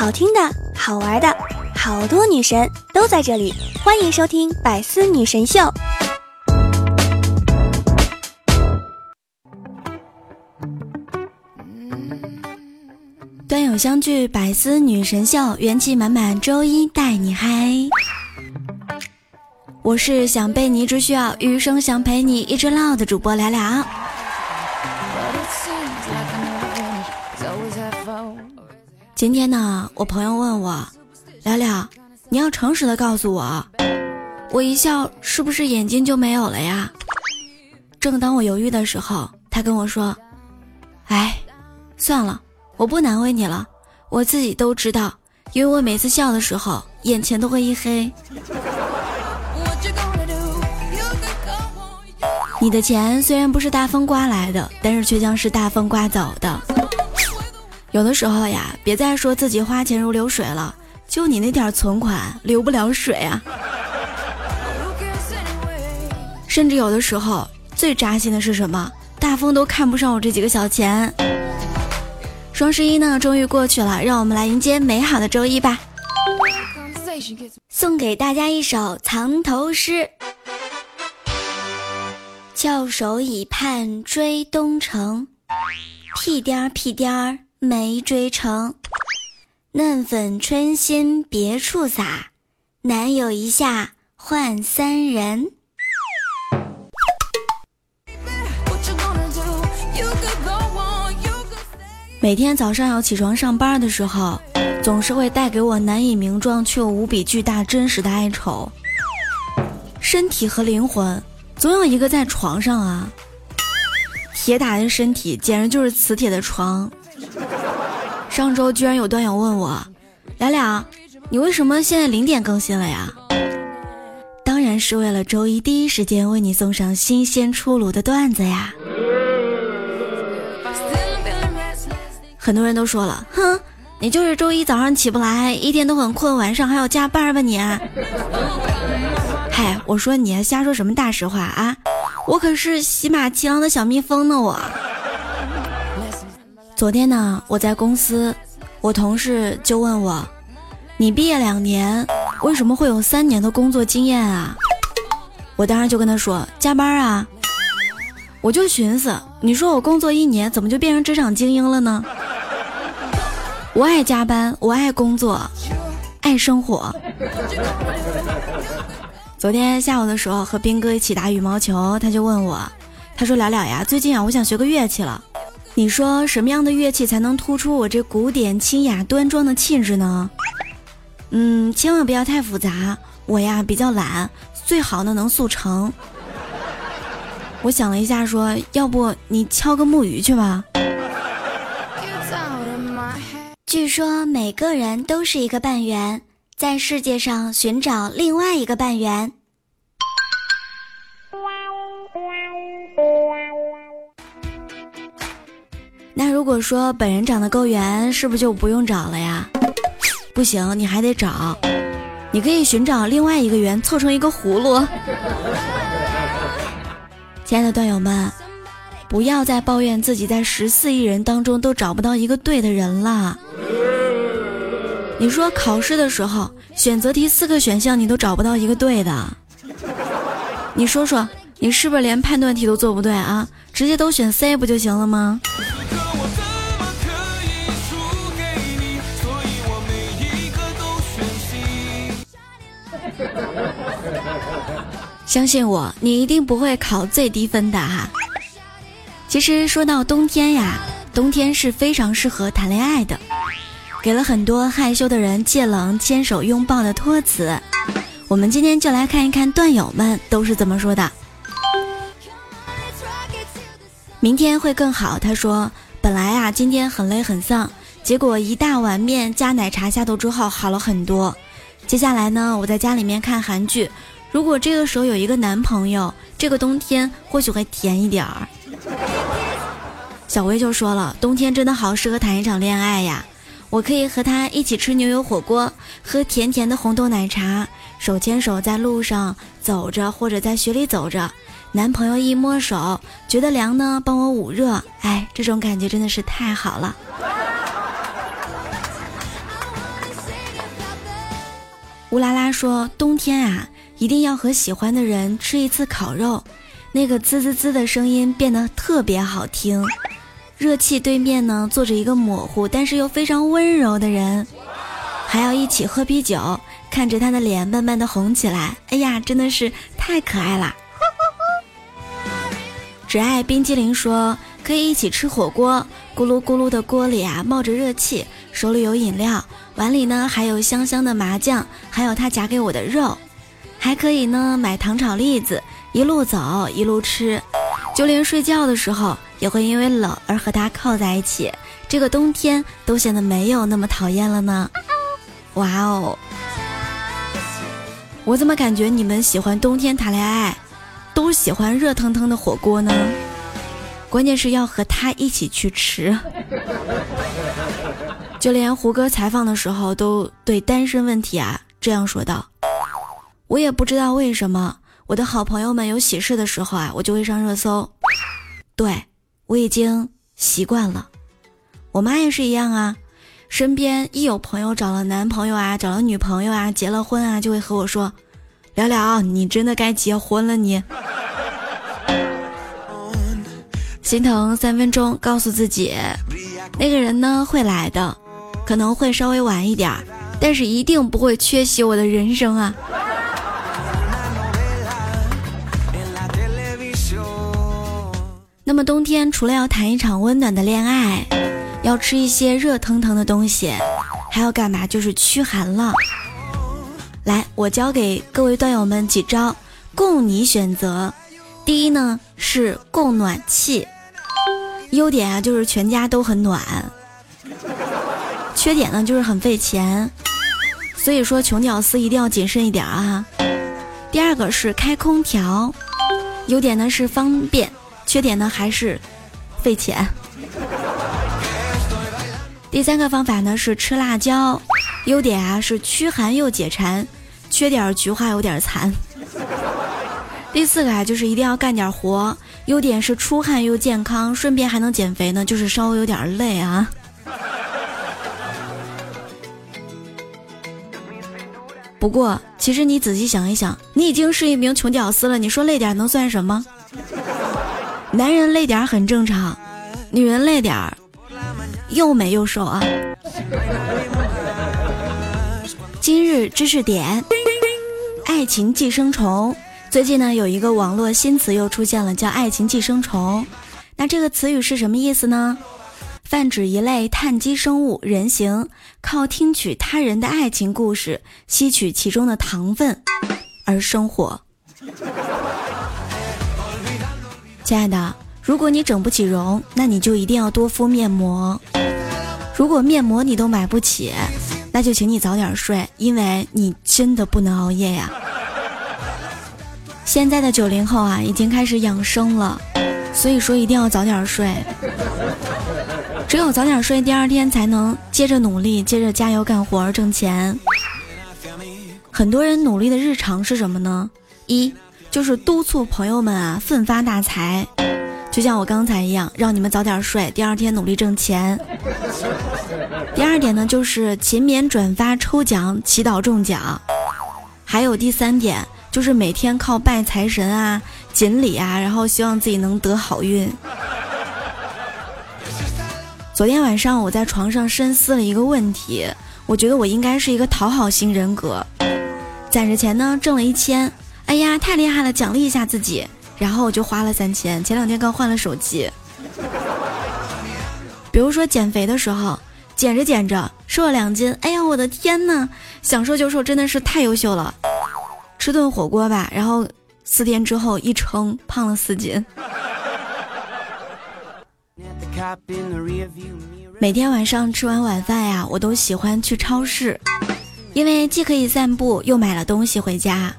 好听的、好玩的，好多女神都在这里，欢迎收听《百思女神秀》。端友相聚，百思女神秀，元气满满，周一带你嗨。我是想被你，只需要余生想陪你一直唠的主播聊聊。今天呢，我朋友问我，聊聊，你要诚实的告诉我，我一笑是不是眼睛就没有了呀？正当我犹豫的时候，他跟我说，哎，算了，我不难为你了，我自己都知道，因为我每次笑的时候，眼前都会一黑。你的钱虽然不是大风刮来的，但是却将是大风刮走的。有的时候呀，别再说自己花钱如流水了，就你那点存款流不了水啊！甚至有的时候最扎心的是什么？大风都看不上我这几个小钱。双十一呢，终于过去了，让我们来迎接美好的周一吧！送给大家一首藏头诗：翘首以盼追东城，屁颠儿屁颠儿。没追成，嫩粉春心别处撒，男友一下换三人。每天早上要起床上班的时候，总是会带给我难以名状却又无比巨大真实的哀愁。身体和灵魂，总有一个在床上啊。铁打的身体简直就是磁铁的床。上周居然有段友问我，聊聊，你为什么现在零点更新了呀？当然是为了周一第一时间为你送上新鲜出炉的段子呀。很多人都说了，哼，你就是周一早上起不来，一天都很困，晚上还要加班吧你？嗨，我说你还瞎说什么大实话啊？我可是喜马奇狼的小蜜蜂呢我。昨天呢，我在公司，我同事就问我：“你毕业两年，为什么会有三年的工作经验啊？”我当时就跟他说：“加班啊！”我就寻思，你说我工作一年，怎么就变成职场精英了呢？我爱加班，我爱工作，爱生活。昨天下午的时候和兵哥一起打羽毛球，他就问我，他说：“聊聊呀，最近啊，我想学个乐器了。”你说什么样的乐器才能突出我这古典清雅端庄的气质呢？嗯，千万不要太复杂。我呀比较懒，最好呢能速成。我想了一下，说要不你敲个木鱼去吧。据说每个人都是一个半圆，在世界上寻找另外一个半圆。那如果说本人长得够圆，是不是就不用找了呀？不行，你还得找。你可以寻找另外一个圆，凑成一个葫芦。亲爱的段友们，不要再抱怨自己在十四亿人当中都找不到一个对的人了。你说考试的时候选择题四个选项你都找不到一个对的，你说说你是不是连判断题都做不对啊？直接都选 C 不就行了吗？相信我，你一定不会考最低分的哈。其实说到冬天呀，冬天是非常适合谈恋爱的，给了很多害羞的人借冷牵手拥抱的托词。我们今天就来看一看段友们都是怎么说的。明天会更好，他说，本来啊今天很累很丧，结果一大碗面加奶茶下肚之后好了很多。接下来呢，我在家里面看韩剧。如果这个时候有一个男朋友，这个冬天或许会甜一点儿。小薇就说了，冬天真的好适合谈一场恋爱呀！我可以和他一起吃牛油火锅，喝甜甜的红豆奶茶，手牵手在路上走着，或者在雪里走着，男朋友一摸手觉得凉呢，帮我捂热，哎，这种感觉真的是太好了。乌拉拉说：“冬天啊，一定要和喜欢的人吃一次烤肉，那个滋滋滋的声音变得特别好听。热气对面呢，坐着一个模糊但是又非常温柔的人，还要一起喝啤酒，看着他的脸慢慢的红起来。哎呀，真的是太可爱啦！”只爱冰激凌说：“可以一起吃火锅，咕噜咕噜的锅里啊冒着热气，手里有饮料。”碗里呢还有香香的麻酱，还有他夹给我的肉，还可以呢买糖炒栗子，一路走一路吃，就连睡觉的时候也会因为冷而和他靠在一起，这个冬天都显得没有那么讨厌了呢。哇哦，我怎么感觉你们喜欢冬天谈恋爱，都喜欢热腾腾的火锅呢？关键是要和他一起去吃。就连胡歌采访的时候都对单身问题啊这样说道：“我也不知道为什么，我的好朋友们有喜事的时候啊，我就会上热搜。对我已经习惯了，我妈也是一样啊。身边一有朋友找了男朋友啊，找了女朋友啊，结了婚啊，就会和我说：聊聊，你真的该结婚了你。心疼三分钟，告诉自己，那个人呢会来的。”可能会稍微晚一点，但是一定不会缺席我的人生啊！那么冬天除了要谈一场温暖的恋爱，要吃一些热腾腾的东西，还要干嘛？就是驱寒了。来，我教给各位段友们几招，供你选择。第一呢是供暖气，优点啊就是全家都很暖。缺点呢，就是很费钱，所以说穷屌丝一定要谨慎一点啊。第二个是开空调，优点呢是方便，缺点呢还是费钱。第三个方法呢是吃辣椒，优点啊是驱寒又解馋，缺点菊花有点残。第四个啊就是一定要干点活，优点是出汗又健康，顺便还能减肥呢，就是稍微有点累啊。不过，其实你仔细想一想，你已经是一名穷屌丝了，你说累点能算什么？男人累点很正常，女人累点又美又瘦啊。今日知识点：爱情寄生虫。最近呢，有一个网络新词又出现了，叫“爱情寄生虫”。那这个词语是什么意思呢？泛指一类碳基生物人形，靠听取他人的爱情故事，吸取其中的糖分而生活。亲爱的，如果你整不起容，那你就一定要多敷面膜。如果面膜你都买不起，那就请你早点睡，因为你真的不能熬夜呀。现在的九零后啊，已经开始养生了，所以说一定要早点睡。只有早点睡，第二天才能接着努力，接着加油干活挣钱。很多人努力的日常是什么呢？一就是督促朋友们啊奋发大财，就像我刚才一样，让你们早点睡，第二天努力挣钱。第二点呢，就是勤勉转发抽奖，祈祷中奖。还有第三点，就是每天靠拜财神啊、锦鲤啊，然后希望自己能得好运。昨天晚上我在床上深思了一个问题，我觉得我应该是一个讨好型人格。攒着钱呢，挣了一千，哎呀，太厉害了，奖励一下自己，然后我就花了三千。前两天刚换了手机。比如说减肥的时候，减着减着瘦了两斤，哎呀，我的天呐，想瘦就瘦，真的是太优秀了。吃顿火锅吧，然后四天之后一称，胖了四斤。每天晚上吃完晚饭呀，我都喜欢去超市，因为既可以散步，又买了东西回家。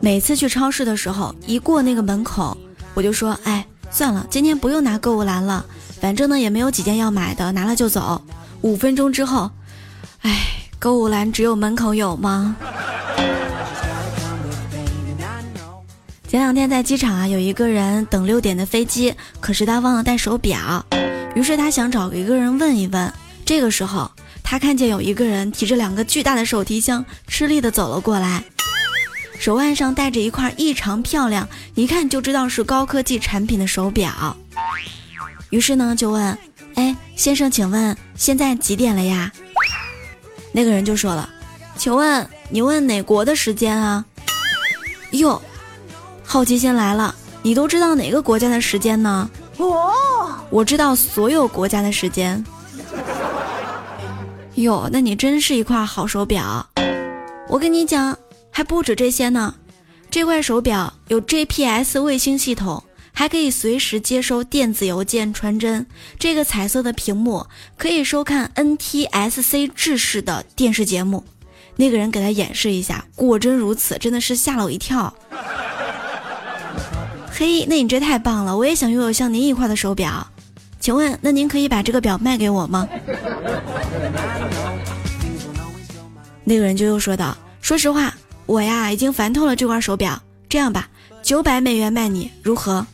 每次去超市的时候，一过那个门口，我就说：“哎，算了，今天不用拿购物篮了，反正呢也没有几件要买的，拿了就走。”五分钟之后，哎，购物篮只有门口有吗？前两天在机场啊，有一个人等六点的飞机，可是他忘了带手表，于是他想找一个人问一问。这个时候，他看见有一个人提着两个巨大的手提箱，吃力的走了过来，手腕上戴着一块异常漂亮，一看就知道是高科技产品的手表。于是呢，就问：“哎，先生，请问现在几点了呀？”那个人就说了：“请问你问哪国的时间啊？”哟，好奇心来了，你都知道哪个国家的时间呢？哦，我知道所有国家的时间。哟，那你真是一块好手表。我跟你讲，还不止这些呢。这块手表有 GPS 卫星系统。还可以随时接收电子邮件传真。这个彩色的屏幕可以收看 NTSC 制式的电视节目。那个人给他演示一下，果真如此，真的是吓了我一跳。嘿，那你这太棒了，我也想拥有像您一块的手表。请问，那您可以把这个表卖给我吗？那个人就又说道：“说实话，我呀已经烦透了这块手表。这样吧，九百美元卖你，如何？”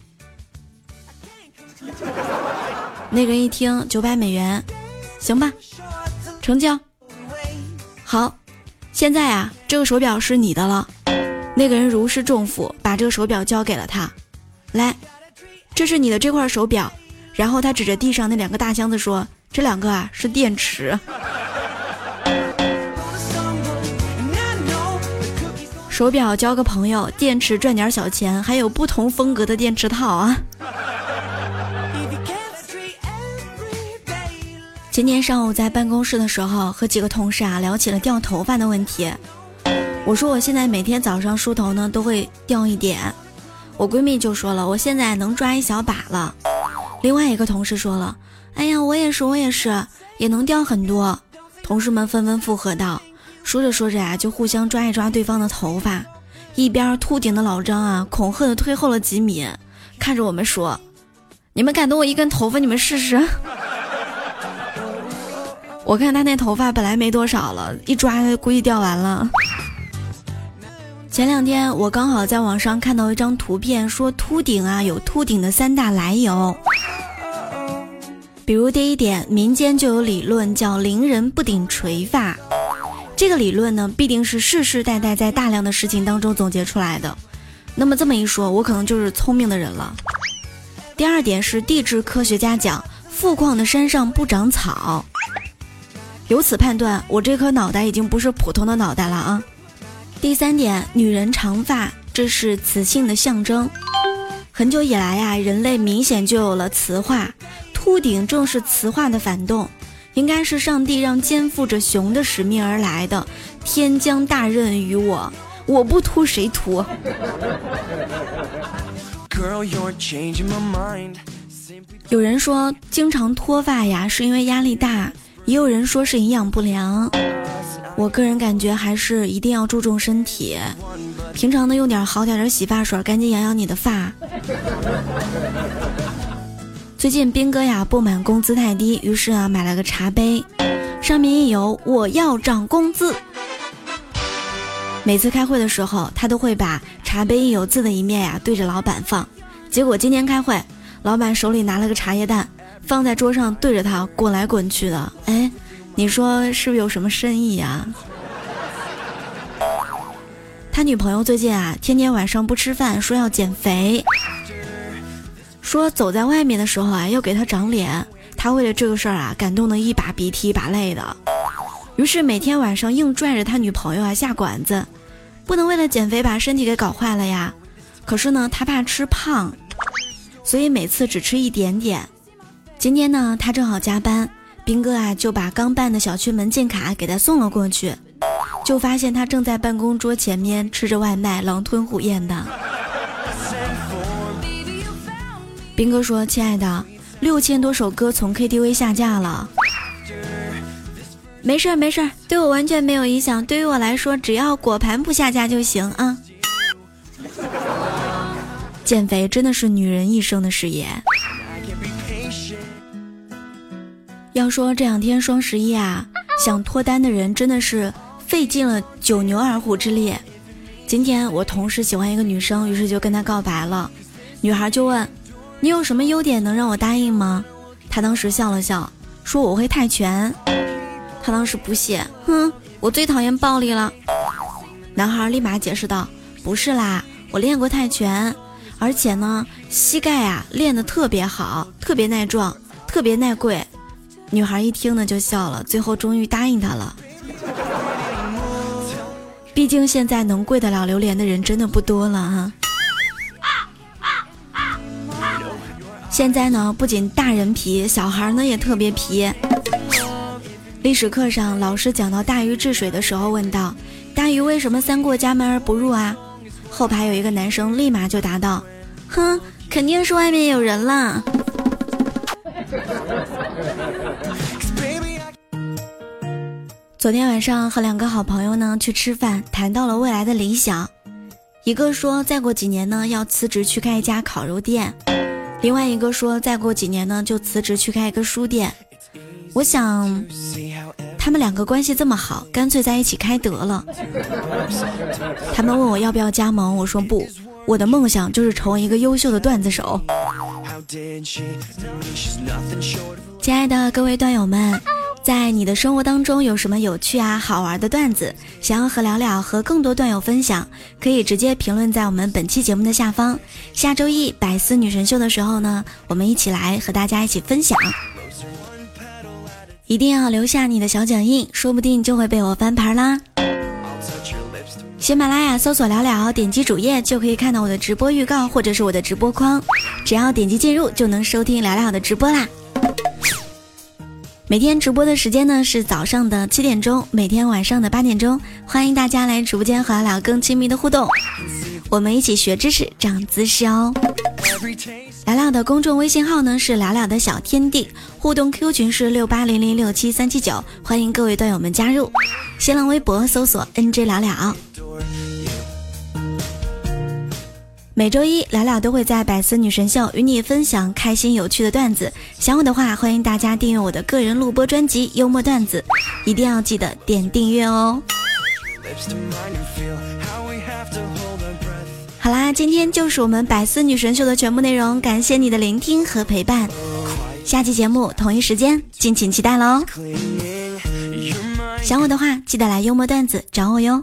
那个人一听九百美元，行吧，成交。好，现在啊，这个手表是你的了。那个人如释重负，把这个手表交给了他。来，这是你的这块手表。然后他指着地上那两个大箱子说：“这两个啊是电池。”手表交个朋友，电池赚点小钱，还有不同风格的电池套啊。今天上午在办公室的时候，和几个同事啊聊起了掉头发的问题。我说我现在每天早上梳头呢都会掉一点，我闺蜜就说了我现在能抓一小把了。另外一个同事说了，哎呀我也是我也是，也能掉很多。同事们纷纷附和道，说着说着呀就互相抓一抓对方的头发。一边秃顶的老张啊恐吓的退后了几米，看着我们说：“你们敢动我一根头发，你们试试。”我看他那头发本来没多少了，一抓估计掉完了。前两天我刚好在网上看到一张图片，说秃顶啊有秃顶的三大来由。比如第一点，民间就有理论叫“凌人不顶垂发”，这个理论呢必定是世世代代在大量的事情当中总结出来的。那么这么一说，我可能就是聪明的人了。第二点是地质科学家讲，富矿的山上不长草。由此判断，我这颗脑袋已经不是普通的脑袋了啊！第三点，女人长发，这是雌性的象征。很久以来呀，人类明显就有了雌化，秃顶正是雌化的反动，应该是上帝让肩负着熊的使命而来的，天将大任于我，我不秃谁秃？有人说，经常脱发呀，是因为压力大。也有人说是营养不良，我个人感觉还是一定要注重身体，平常呢用点好点的洗发水，赶紧养养你的发。最近斌哥呀不满工资太低，于是啊买了个茶杯，上面印有“我要涨工资”。每次开会的时候，他都会把茶杯印有字的一面呀对着老板放。结果今天开会，老板手里拿了个茶叶蛋。放在桌上对着他滚来滚去的，哎，你说是不是有什么深意呀？他女朋友最近啊，天天晚上不吃饭，说要减肥，说走在外面的时候啊，要给他长脸。他为了这个事儿啊，感动的一把鼻涕一把泪的，于是每天晚上硬拽着他女朋友啊下馆子，不能为了减肥把身体给搞坏了呀。可是呢，他怕吃胖，所以每次只吃一点点。今天呢，他正好加班，兵哥啊就把刚办的小区门禁卡给他送了过去，就发现他正在办公桌前面吃着外卖，狼吞虎咽的。兵哥说：“亲爱的，六千多首歌从 KTV 下架了。”没事儿没事儿，对我完全没有影响。对于我来说，只要果盘不下架就行啊。减肥真的是女人一生的事业。要说这两天双十一啊，想脱单的人真的是费尽了九牛二虎之力。今天我同事喜欢一个女生，于是就跟她告白了。女孩就问：“你有什么优点能让我答应吗？”他当时笑了笑，说：“我会泰拳。”他当时不屑，哼，我最讨厌暴力了。男孩立马解释道：“不是啦，我练过泰拳，而且呢，膝盖啊练得特别好，特别耐撞，特别耐跪。”女孩一听呢就笑了，最后终于答应他了。毕竟现在能跪得了榴莲的人真的不多了哈。现在呢，不仅大人皮，小孩呢也特别皮。历史课上，老师讲到大禹治水的时候，问道：“大禹为什么三过家门而不入啊？”后排有一个男生立马就答道：“哼，肯定是外面有人啦。”昨天晚上和两个好朋友呢去吃饭，谈到了未来的理想。一个说再过几年呢要辞职去开一家烤肉店，另外一个说再过几年呢就辞职去开一个书店。我想，他们两个关系这么好，干脆在一起开得了。他们问我要不要加盟，我说不，我的梦想就是成为一个优秀的段子手。亲爱的各位段友们。在你的生活当中有什么有趣啊、好玩的段子，想要和聊聊和更多段友分享，可以直接评论在我们本期节目的下方。下周一百思女神秀的时候呢，我们一起来和大家一起分享。一定要留下你的小脚印，说不定就会被我翻牌啦。喜马拉雅搜索聊聊，点击主页就可以看到我的直播预告或者是我的直播框，只要点击进入就能收听聊聊的直播啦。每天直播的时间呢是早上的七点钟，每天晚上的八点钟，欢迎大家来直播间和聊聊更亲密的互动，我们一起学知识、长姿势哦。聊聊的公众微信号呢是聊聊的小天地，互动 Q 群是六八零零六七三七九，欢迎各位段友们加入。新浪微博搜索 NJ 聊聊。每周一，聊聊都会在百思女神秀与你分享开心有趣的段子。想我的话，欢迎大家订阅我的个人录播专辑《幽默段子》，一定要记得点订阅哦。好啦，今天就是我们百思女神秀的全部内容，感谢你的聆听和陪伴。下期节目同一时间，敬请期待喽。想我的话，记得来幽默段子找我哟。